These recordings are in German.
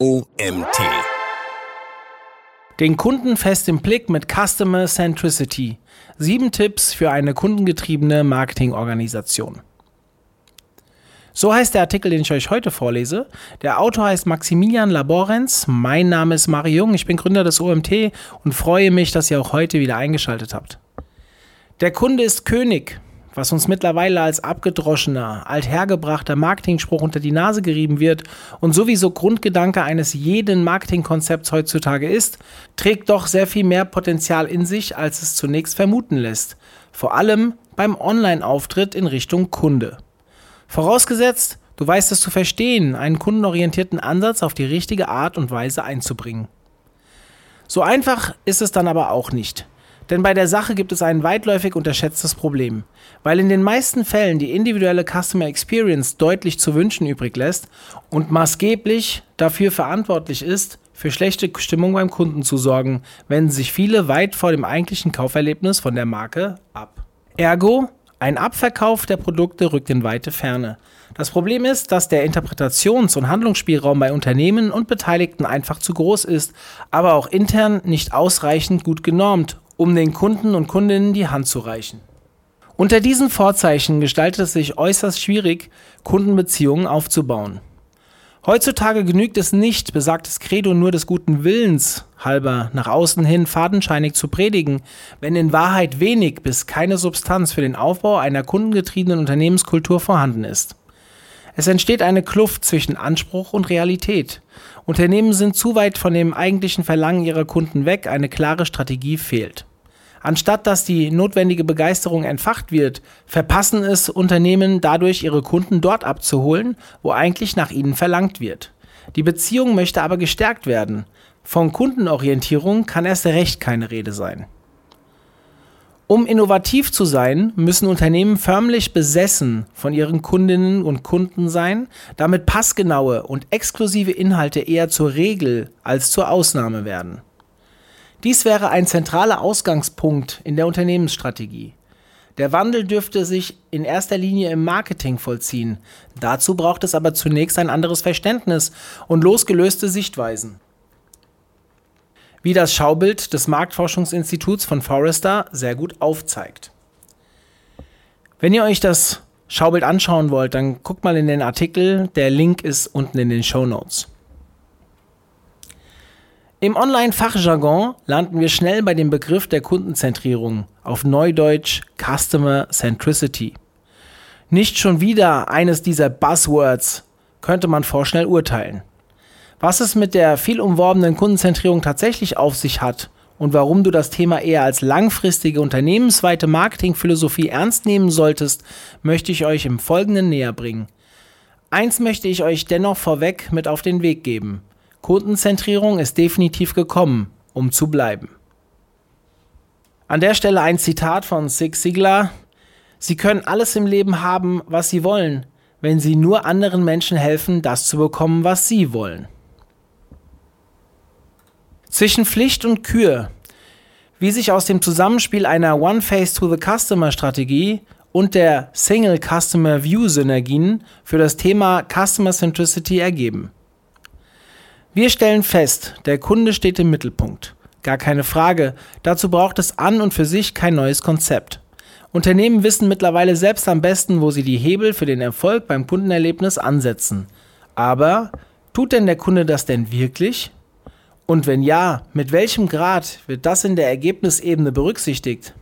OMT. Den Kunden fest im Blick mit Customer Centricity. Sieben Tipps für eine kundengetriebene Marketingorganisation. So heißt der Artikel, den ich euch heute vorlese. Der Autor heißt Maximilian Laborenz. Mein Name ist Mario Jung. Ich bin Gründer des OMT und freue mich, dass ihr auch heute wieder eingeschaltet habt. Der Kunde ist König was uns mittlerweile als abgedroschener, althergebrachter Marketingspruch unter die Nase gerieben wird und sowieso Grundgedanke eines jeden Marketingkonzepts heutzutage ist, trägt doch sehr viel mehr Potenzial in sich, als es zunächst vermuten lässt. Vor allem beim Online-Auftritt in Richtung Kunde. Vorausgesetzt, du weißt es zu verstehen, einen kundenorientierten Ansatz auf die richtige Art und Weise einzubringen. So einfach ist es dann aber auch nicht. Denn bei der Sache gibt es ein weitläufig unterschätztes Problem. Weil in den meisten Fällen die individuelle Customer Experience deutlich zu wünschen übrig lässt und maßgeblich dafür verantwortlich ist, für schlechte Stimmung beim Kunden zu sorgen, wenden sich viele weit vor dem eigentlichen Kauferlebnis von der Marke ab. Ergo, ein Abverkauf der Produkte rückt in weite Ferne. Das Problem ist, dass der Interpretations- und Handlungsspielraum bei Unternehmen und Beteiligten einfach zu groß ist, aber auch intern nicht ausreichend gut genormt um den Kunden und Kundinnen die Hand zu reichen. Unter diesen Vorzeichen gestaltet es sich äußerst schwierig, Kundenbeziehungen aufzubauen. Heutzutage genügt es nicht, besagtes Credo nur des guten Willens halber nach außen hin fadenscheinig zu predigen, wenn in Wahrheit wenig bis keine Substanz für den Aufbau einer kundengetriebenen Unternehmenskultur vorhanden ist. Es entsteht eine Kluft zwischen Anspruch und Realität. Unternehmen sind zu weit von dem eigentlichen Verlangen ihrer Kunden weg, eine klare Strategie fehlt. Anstatt dass die notwendige Begeisterung entfacht wird, verpassen es Unternehmen dadurch, ihre Kunden dort abzuholen, wo eigentlich nach ihnen verlangt wird. Die Beziehung möchte aber gestärkt werden. Von Kundenorientierung kann erst recht keine Rede sein. Um innovativ zu sein, müssen Unternehmen förmlich besessen von ihren Kundinnen und Kunden sein, damit passgenaue und exklusive Inhalte eher zur Regel als zur Ausnahme werden. Dies wäre ein zentraler Ausgangspunkt in der Unternehmensstrategie. Der Wandel dürfte sich in erster Linie im Marketing vollziehen. Dazu braucht es aber zunächst ein anderes Verständnis und losgelöste Sichtweisen. Wie das Schaubild des Marktforschungsinstituts von Forrester sehr gut aufzeigt. Wenn ihr euch das Schaubild anschauen wollt, dann guckt mal in den Artikel. Der Link ist unten in den Show Notes. Im Online-Fachjargon landen wir schnell bei dem Begriff der Kundenzentrierung, auf Neudeutsch Customer Centricity. Nicht schon wieder eines dieser Buzzwords, könnte man vorschnell urteilen. Was es mit der viel umworbenen Kundenzentrierung tatsächlich auf sich hat und warum du das Thema eher als langfristige unternehmensweite Marketingphilosophie ernst nehmen solltest, möchte ich euch im Folgenden näher bringen. Eins möchte ich euch dennoch vorweg mit auf den Weg geben. Kundenzentrierung ist definitiv gekommen, um zu bleiben. An der Stelle ein Zitat von Zig Ziglar. Sie können alles im Leben haben, was Sie wollen, wenn Sie nur anderen Menschen helfen, das zu bekommen, was Sie wollen. Zwischen Pflicht und Kür, wie sich aus dem Zusammenspiel einer One-Face-to-the-Customer-Strategie und der Single Customer View Synergien für das Thema Customer Centricity ergeben. Wir stellen fest, der Kunde steht im Mittelpunkt. Gar keine Frage, dazu braucht es an und für sich kein neues Konzept. Unternehmen wissen mittlerweile selbst am besten, wo sie die Hebel für den Erfolg beim Kundenerlebnis ansetzen. Aber tut denn der Kunde das denn wirklich? Und wenn ja, mit welchem Grad wird das in der Ergebnisebene berücksichtigt?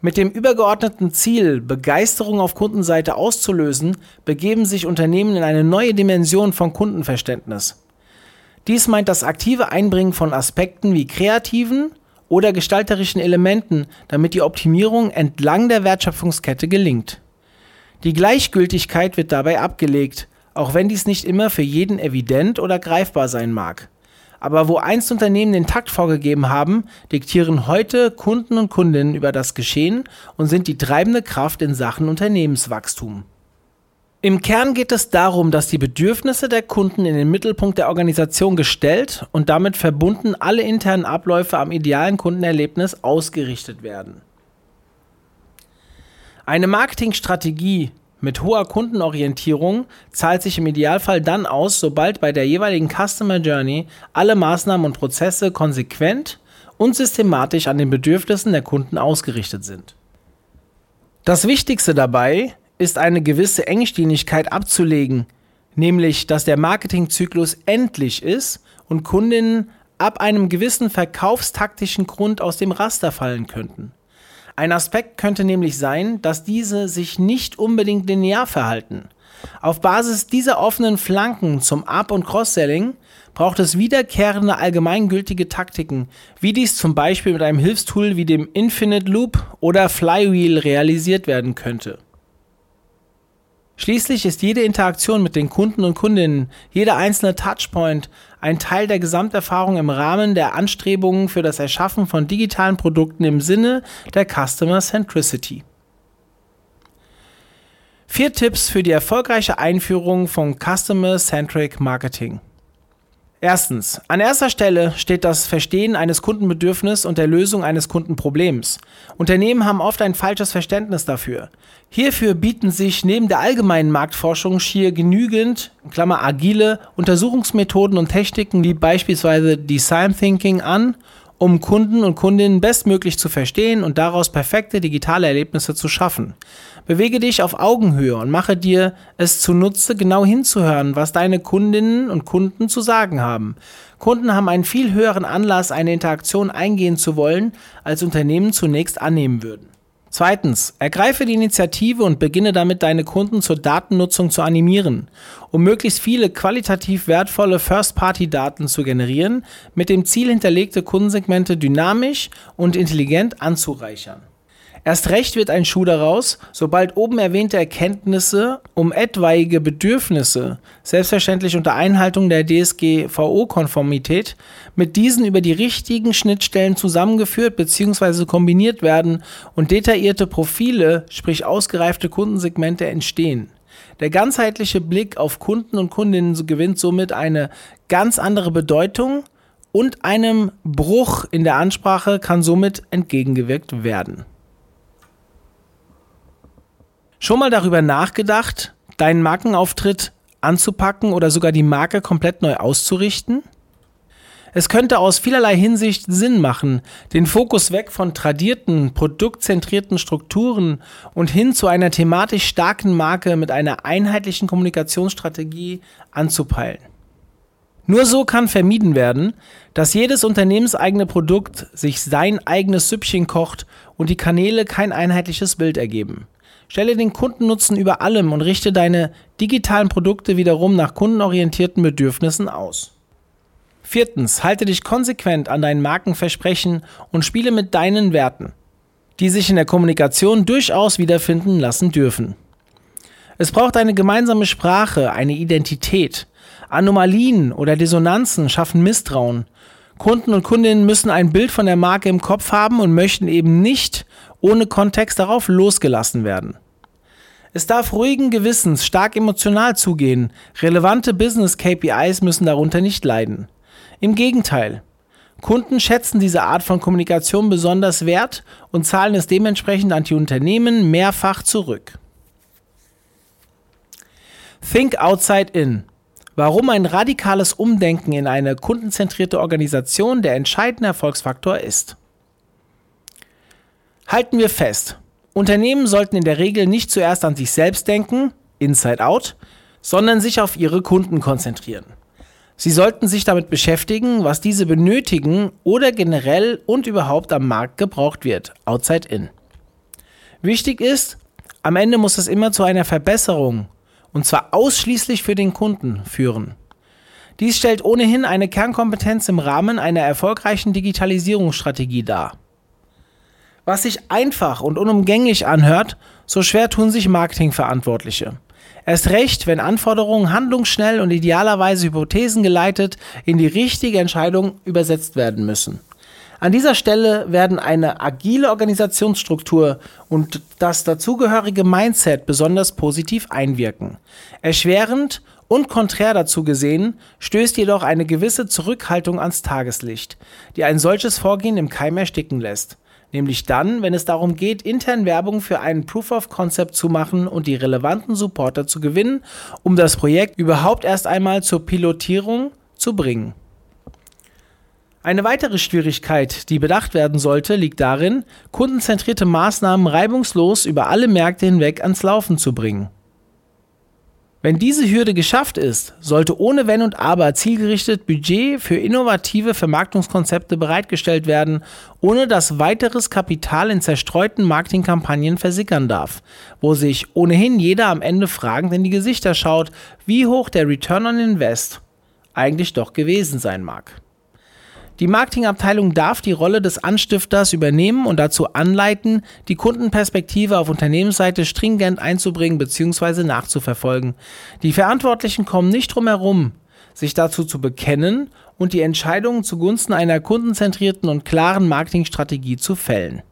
Mit dem übergeordneten Ziel, Begeisterung auf Kundenseite auszulösen, begeben sich Unternehmen in eine neue Dimension von Kundenverständnis. Dies meint das aktive Einbringen von Aspekten wie kreativen oder gestalterischen Elementen, damit die Optimierung entlang der Wertschöpfungskette gelingt. Die Gleichgültigkeit wird dabei abgelegt, auch wenn dies nicht immer für jeden evident oder greifbar sein mag. Aber wo einst Unternehmen den Takt vorgegeben haben, diktieren heute Kunden und Kundinnen über das Geschehen und sind die treibende Kraft in Sachen Unternehmenswachstum. Im Kern geht es darum, dass die Bedürfnisse der Kunden in den Mittelpunkt der Organisation gestellt und damit verbunden alle internen Abläufe am idealen Kundenerlebnis ausgerichtet werden. Eine Marketingstrategie mit hoher Kundenorientierung zahlt sich im Idealfall dann aus, sobald bei der jeweiligen Customer Journey alle Maßnahmen und Prozesse konsequent und systematisch an den Bedürfnissen der Kunden ausgerichtet sind. Das Wichtigste dabei ist eine gewisse Engstimmigkeit abzulegen, nämlich dass der Marketingzyklus endlich ist und Kundinnen ab einem gewissen verkaufstaktischen Grund aus dem Raster fallen könnten. Ein Aspekt könnte nämlich sein, dass diese sich nicht unbedingt linear verhalten. Auf Basis dieser offenen Flanken zum Up- und Cross-Selling braucht es wiederkehrende allgemeingültige Taktiken, wie dies zum Beispiel mit einem Hilfstool wie dem Infinite Loop oder Flywheel realisiert werden könnte. Schließlich ist jede Interaktion mit den Kunden und Kundinnen, jeder einzelne Touchpoint ein Teil der Gesamterfahrung im Rahmen der Anstrebungen für das Erschaffen von digitalen Produkten im Sinne der Customer Centricity. Vier Tipps für die erfolgreiche Einführung von Customer Centric Marketing. Erstens. An erster Stelle steht das Verstehen eines Kundenbedürfnisses und der Lösung eines Kundenproblems. Unternehmen haben oft ein falsches Verständnis dafür. Hierfür bieten sich neben der allgemeinen Marktforschung schier genügend, Klammer agile, Untersuchungsmethoden und Techniken wie beispielsweise Design Thinking an, um Kunden und Kundinnen bestmöglich zu verstehen und daraus perfekte digitale Erlebnisse zu schaffen. Bewege dich auf Augenhöhe und mache dir es zunutze, genau hinzuhören, was deine Kundinnen und Kunden zu sagen haben. Kunden haben einen viel höheren Anlass, eine Interaktion eingehen zu wollen, als Unternehmen zunächst annehmen würden. Zweitens, ergreife die Initiative und beginne damit, deine Kunden zur Datennutzung zu animieren, um möglichst viele qualitativ wertvolle First-Party-Daten zu generieren, mit dem Ziel hinterlegte Kundensegmente dynamisch und intelligent anzureichern. Erst recht wird ein Schuh daraus, sobald oben erwähnte Erkenntnisse um etwaige Bedürfnisse, selbstverständlich unter Einhaltung der DSGVO-Konformität, mit diesen über die richtigen Schnittstellen zusammengeführt bzw. kombiniert werden und detaillierte Profile, sprich ausgereifte Kundensegmente entstehen. Der ganzheitliche Blick auf Kunden und Kundinnen gewinnt somit eine ganz andere Bedeutung und einem Bruch in der Ansprache kann somit entgegengewirkt werden. Schon mal darüber nachgedacht, deinen Markenauftritt anzupacken oder sogar die Marke komplett neu auszurichten? Es könnte aus vielerlei Hinsicht Sinn machen, den Fokus weg von tradierten, produktzentrierten Strukturen und hin zu einer thematisch starken Marke mit einer einheitlichen Kommunikationsstrategie anzupeilen. Nur so kann vermieden werden, dass jedes unternehmenseigene Produkt sich sein eigenes Süppchen kocht und die Kanäle kein einheitliches Bild ergeben. Stelle den Kundennutzen über allem und richte deine digitalen Produkte wiederum nach kundenorientierten Bedürfnissen aus. Viertens, halte dich konsequent an deinen Markenversprechen und spiele mit deinen Werten, die sich in der Kommunikation durchaus wiederfinden lassen dürfen. Es braucht eine gemeinsame Sprache, eine Identität. Anomalien oder Dissonanzen schaffen Misstrauen. Kunden und Kundinnen müssen ein Bild von der Marke im Kopf haben und möchten eben nicht ohne Kontext darauf losgelassen werden. Es darf ruhigen Gewissens stark emotional zugehen, relevante Business KPIs müssen darunter nicht leiden. Im Gegenteil, Kunden schätzen diese Art von Kommunikation besonders wert und zahlen es dementsprechend an die Unternehmen mehrfach zurück. Think outside in. Warum ein radikales Umdenken in eine kundenzentrierte Organisation der entscheidende Erfolgsfaktor ist. Halten wir fest, Unternehmen sollten in der Regel nicht zuerst an sich selbst denken, inside out, sondern sich auf ihre Kunden konzentrieren. Sie sollten sich damit beschäftigen, was diese benötigen oder generell und überhaupt am Markt gebraucht wird, outside in. Wichtig ist, am Ende muss es immer zu einer Verbesserung, und zwar ausschließlich für den Kunden, führen. Dies stellt ohnehin eine Kernkompetenz im Rahmen einer erfolgreichen Digitalisierungsstrategie dar. Was sich einfach und unumgänglich anhört, so schwer tun sich Marketingverantwortliche. Erst recht, wenn Anforderungen handlungsschnell und idealerweise Hypothesen geleitet in die richtige Entscheidung übersetzt werden müssen. An dieser Stelle werden eine agile Organisationsstruktur und das dazugehörige Mindset besonders positiv einwirken. Erschwerend und konträr dazu gesehen, stößt jedoch eine gewisse Zurückhaltung ans Tageslicht, die ein solches Vorgehen im Keim ersticken lässt nämlich dann, wenn es darum geht, intern Werbung für einen Proof of Concept zu machen und die relevanten Supporter zu gewinnen, um das Projekt überhaupt erst einmal zur Pilotierung zu bringen. Eine weitere Schwierigkeit, die bedacht werden sollte, liegt darin, kundenzentrierte Maßnahmen reibungslos über alle Märkte hinweg ans Laufen zu bringen. Wenn diese Hürde geschafft ist, sollte ohne Wenn und Aber zielgerichtet Budget für innovative Vermarktungskonzepte bereitgestellt werden, ohne dass weiteres Kapital in zerstreuten Marketingkampagnen versickern darf, wo sich ohnehin jeder am Ende fragend in die Gesichter schaut, wie hoch der Return on Invest eigentlich doch gewesen sein mag. Die Marketingabteilung darf die Rolle des Anstifters übernehmen und dazu anleiten, die Kundenperspektive auf Unternehmensseite stringent einzubringen bzw. nachzuverfolgen. Die Verantwortlichen kommen nicht drum herum, sich dazu zu bekennen und die Entscheidungen zugunsten einer kundenzentrierten und klaren Marketingstrategie zu fällen.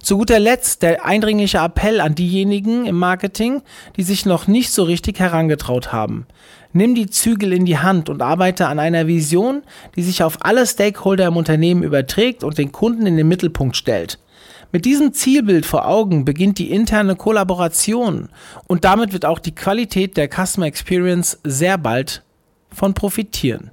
Zu guter Letzt der eindringliche Appell an diejenigen im Marketing, die sich noch nicht so richtig herangetraut haben. Nimm die Zügel in die Hand und arbeite an einer Vision, die sich auf alle Stakeholder im Unternehmen überträgt und den Kunden in den Mittelpunkt stellt. Mit diesem Zielbild vor Augen beginnt die interne Kollaboration und damit wird auch die Qualität der Customer Experience sehr bald von profitieren.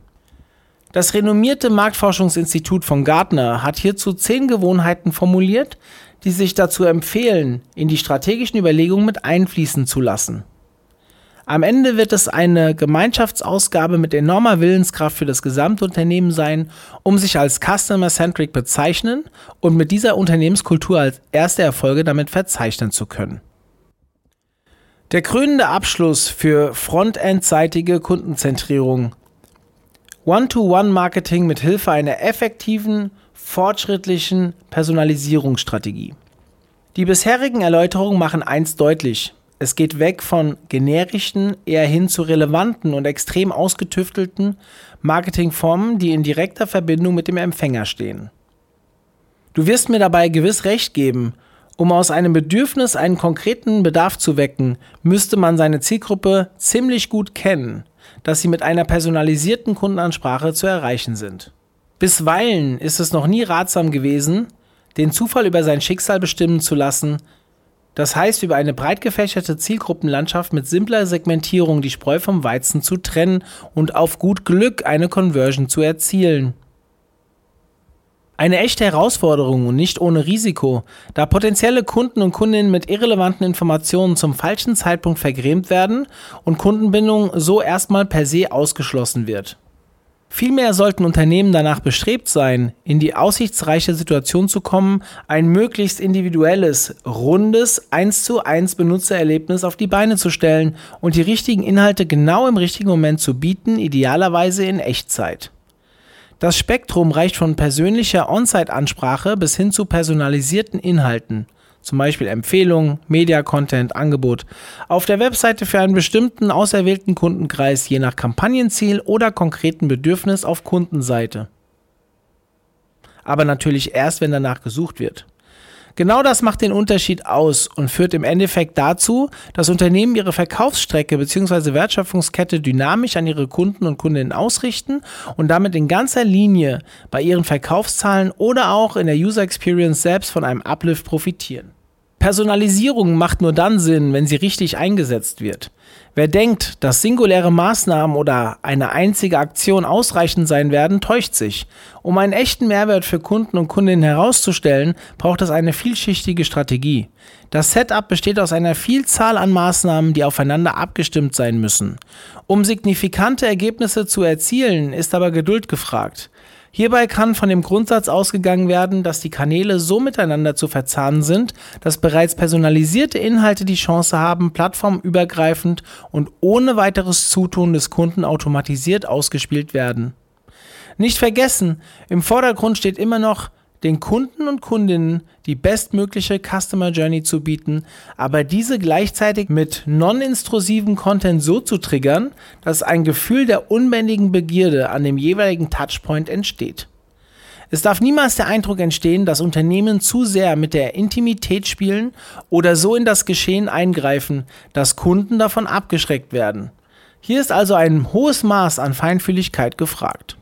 Das renommierte Marktforschungsinstitut von Gartner hat hierzu zehn Gewohnheiten formuliert, die sich dazu empfehlen, in die strategischen Überlegungen mit einfließen zu lassen. Am Ende wird es eine Gemeinschaftsausgabe mit enormer Willenskraft für das gesamte Unternehmen sein, um sich als Customer-Centric bezeichnen und mit dieser Unternehmenskultur als erste Erfolge damit verzeichnen zu können. Der krönende Abschluss für frontendseitige Kundenzentrierung. One-to-One-Marketing mit Hilfe einer effektiven, fortschrittlichen Personalisierungsstrategie. Die bisherigen Erläuterungen machen eins deutlich. Es geht weg von generischen, eher hin zu relevanten und extrem ausgetüftelten Marketingformen, die in direkter Verbindung mit dem Empfänger stehen. Du wirst mir dabei gewiss recht geben, um aus einem Bedürfnis einen konkreten Bedarf zu wecken, müsste man seine Zielgruppe ziemlich gut kennen, dass sie mit einer personalisierten Kundenansprache zu erreichen sind. Bisweilen ist es noch nie ratsam gewesen, den Zufall über sein Schicksal bestimmen zu lassen, das heißt, über eine breit gefächerte Zielgruppenlandschaft mit simpler Segmentierung die Spreu vom Weizen zu trennen und auf gut Glück eine Conversion zu erzielen. Eine echte Herausforderung und nicht ohne Risiko, da potenzielle Kunden und Kundinnen mit irrelevanten Informationen zum falschen Zeitpunkt vergrämt werden und Kundenbindung so erstmal per se ausgeschlossen wird. Vielmehr sollten Unternehmen danach bestrebt sein, in die aussichtsreiche Situation zu kommen, ein möglichst individuelles, rundes, 1 zu 1 Benutzererlebnis auf die Beine zu stellen und die richtigen Inhalte genau im richtigen Moment zu bieten, idealerweise in Echtzeit. Das Spektrum reicht von persönlicher On-Site-Ansprache bis hin zu personalisierten Inhalten zum Beispiel Empfehlungen, Media-Content, Angebot, auf der Webseite für einen bestimmten auserwählten Kundenkreis je nach Kampagnenziel oder konkreten Bedürfnis auf Kundenseite. Aber natürlich erst, wenn danach gesucht wird. Genau das macht den Unterschied aus und führt im Endeffekt dazu, dass Unternehmen ihre Verkaufsstrecke bzw. Wertschöpfungskette dynamisch an ihre Kunden und Kundinnen ausrichten und damit in ganzer Linie bei ihren Verkaufszahlen oder auch in der User Experience selbst von einem Uplift profitieren. Personalisierung macht nur dann Sinn, wenn sie richtig eingesetzt wird. Wer denkt, dass singuläre Maßnahmen oder eine einzige Aktion ausreichend sein werden, täuscht sich. Um einen echten Mehrwert für Kunden und Kundinnen herauszustellen, braucht es eine vielschichtige Strategie. Das Setup besteht aus einer Vielzahl an Maßnahmen, die aufeinander abgestimmt sein müssen. Um signifikante Ergebnisse zu erzielen, ist aber Geduld gefragt. Hierbei kann von dem Grundsatz ausgegangen werden, dass die Kanäle so miteinander zu verzahnen sind, dass bereits personalisierte Inhalte die Chance haben, plattformübergreifend und ohne weiteres Zutun des Kunden automatisiert ausgespielt werden. Nicht vergessen, im Vordergrund steht immer noch den Kunden und Kundinnen die bestmögliche Customer Journey zu bieten, aber diese gleichzeitig mit non-intrusivem Content so zu triggern, dass ein Gefühl der unbändigen Begierde an dem jeweiligen Touchpoint entsteht. Es darf niemals der Eindruck entstehen, dass Unternehmen zu sehr mit der Intimität spielen oder so in das Geschehen eingreifen, dass Kunden davon abgeschreckt werden. Hier ist also ein hohes Maß an Feinfühligkeit gefragt.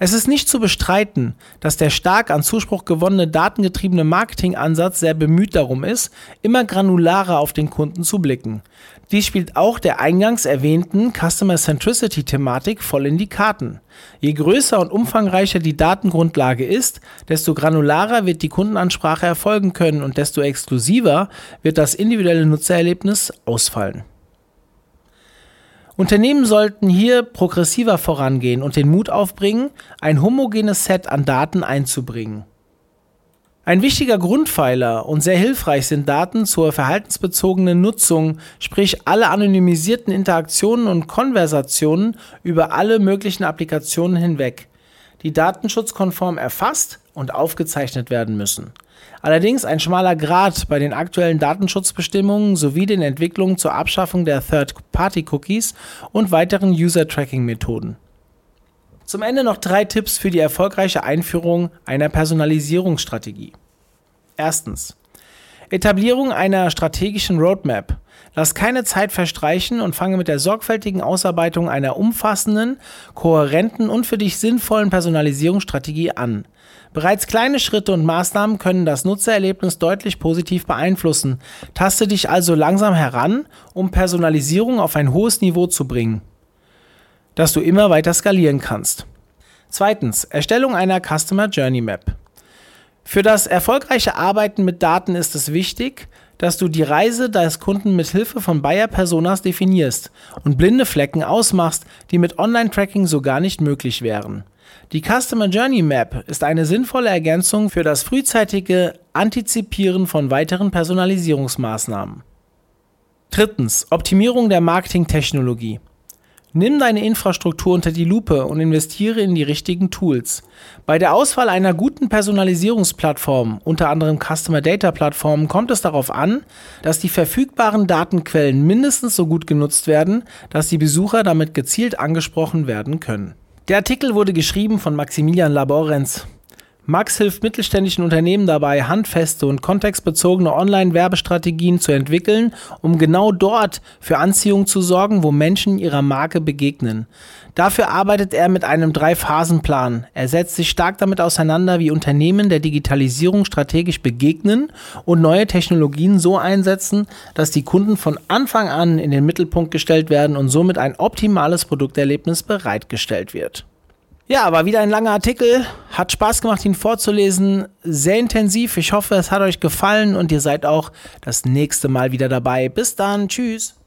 Es ist nicht zu bestreiten, dass der stark an Zuspruch gewonnene datengetriebene Marketingansatz sehr bemüht darum ist, immer granularer auf den Kunden zu blicken. Dies spielt auch der eingangs erwähnten Customer Centricity Thematik voll in die Karten. Je größer und umfangreicher die Datengrundlage ist, desto granularer wird die Kundenansprache erfolgen können und desto exklusiver wird das individuelle Nutzererlebnis ausfallen. Unternehmen sollten hier progressiver vorangehen und den Mut aufbringen, ein homogenes Set an Daten einzubringen. Ein wichtiger Grundpfeiler und sehr hilfreich sind Daten zur verhaltensbezogenen Nutzung, sprich alle anonymisierten Interaktionen und Konversationen über alle möglichen Applikationen hinweg, die datenschutzkonform erfasst und aufgezeichnet werden müssen. Allerdings ein schmaler Grad bei den aktuellen Datenschutzbestimmungen sowie den Entwicklungen zur Abschaffung der Third-Party-Cookies und weiteren User-Tracking-Methoden. Zum Ende noch drei Tipps für die erfolgreiche Einführung einer Personalisierungsstrategie. Erstens. Etablierung einer strategischen Roadmap. Lass keine Zeit verstreichen und fange mit der sorgfältigen Ausarbeitung einer umfassenden, kohärenten und für dich sinnvollen Personalisierungsstrategie an. Bereits kleine Schritte und Maßnahmen können das Nutzererlebnis deutlich positiv beeinflussen. Taste dich also langsam heran, um Personalisierung auf ein hohes Niveau zu bringen, das du immer weiter skalieren kannst. Zweitens, Erstellung einer Customer Journey Map. Für das erfolgreiche Arbeiten mit Daten ist es wichtig, dass du die Reise deines Kunden mit Hilfe von Buyer-Personas definierst und blinde Flecken ausmachst, die mit Online-Tracking so gar nicht möglich wären. Die Customer Journey Map ist eine sinnvolle Ergänzung für das frühzeitige Antizipieren von weiteren Personalisierungsmaßnahmen. Drittens. Optimierung der Marketingtechnologie. Nimm deine Infrastruktur unter die Lupe und investiere in die richtigen Tools. Bei der Auswahl einer guten Personalisierungsplattform, unter anderem Customer Data Plattformen, kommt es darauf an, dass die verfügbaren Datenquellen mindestens so gut genutzt werden, dass die Besucher damit gezielt angesprochen werden können. Der Artikel wurde geschrieben von Maximilian Laborenz. Max hilft mittelständischen Unternehmen dabei, handfeste und kontextbezogene Online-Werbestrategien zu entwickeln, um genau dort für Anziehung zu sorgen, wo Menschen ihrer Marke begegnen. Dafür arbeitet er mit einem Drei-Phasen-Plan. Er setzt sich stark damit auseinander, wie Unternehmen der Digitalisierung strategisch begegnen und neue Technologien so einsetzen, dass die Kunden von Anfang an in den Mittelpunkt gestellt werden und somit ein optimales Produkterlebnis bereitgestellt wird. Ja, war wieder ein langer Artikel. Hat Spaß gemacht, ihn vorzulesen. Sehr intensiv. Ich hoffe, es hat euch gefallen und ihr seid auch das nächste Mal wieder dabei. Bis dann. Tschüss.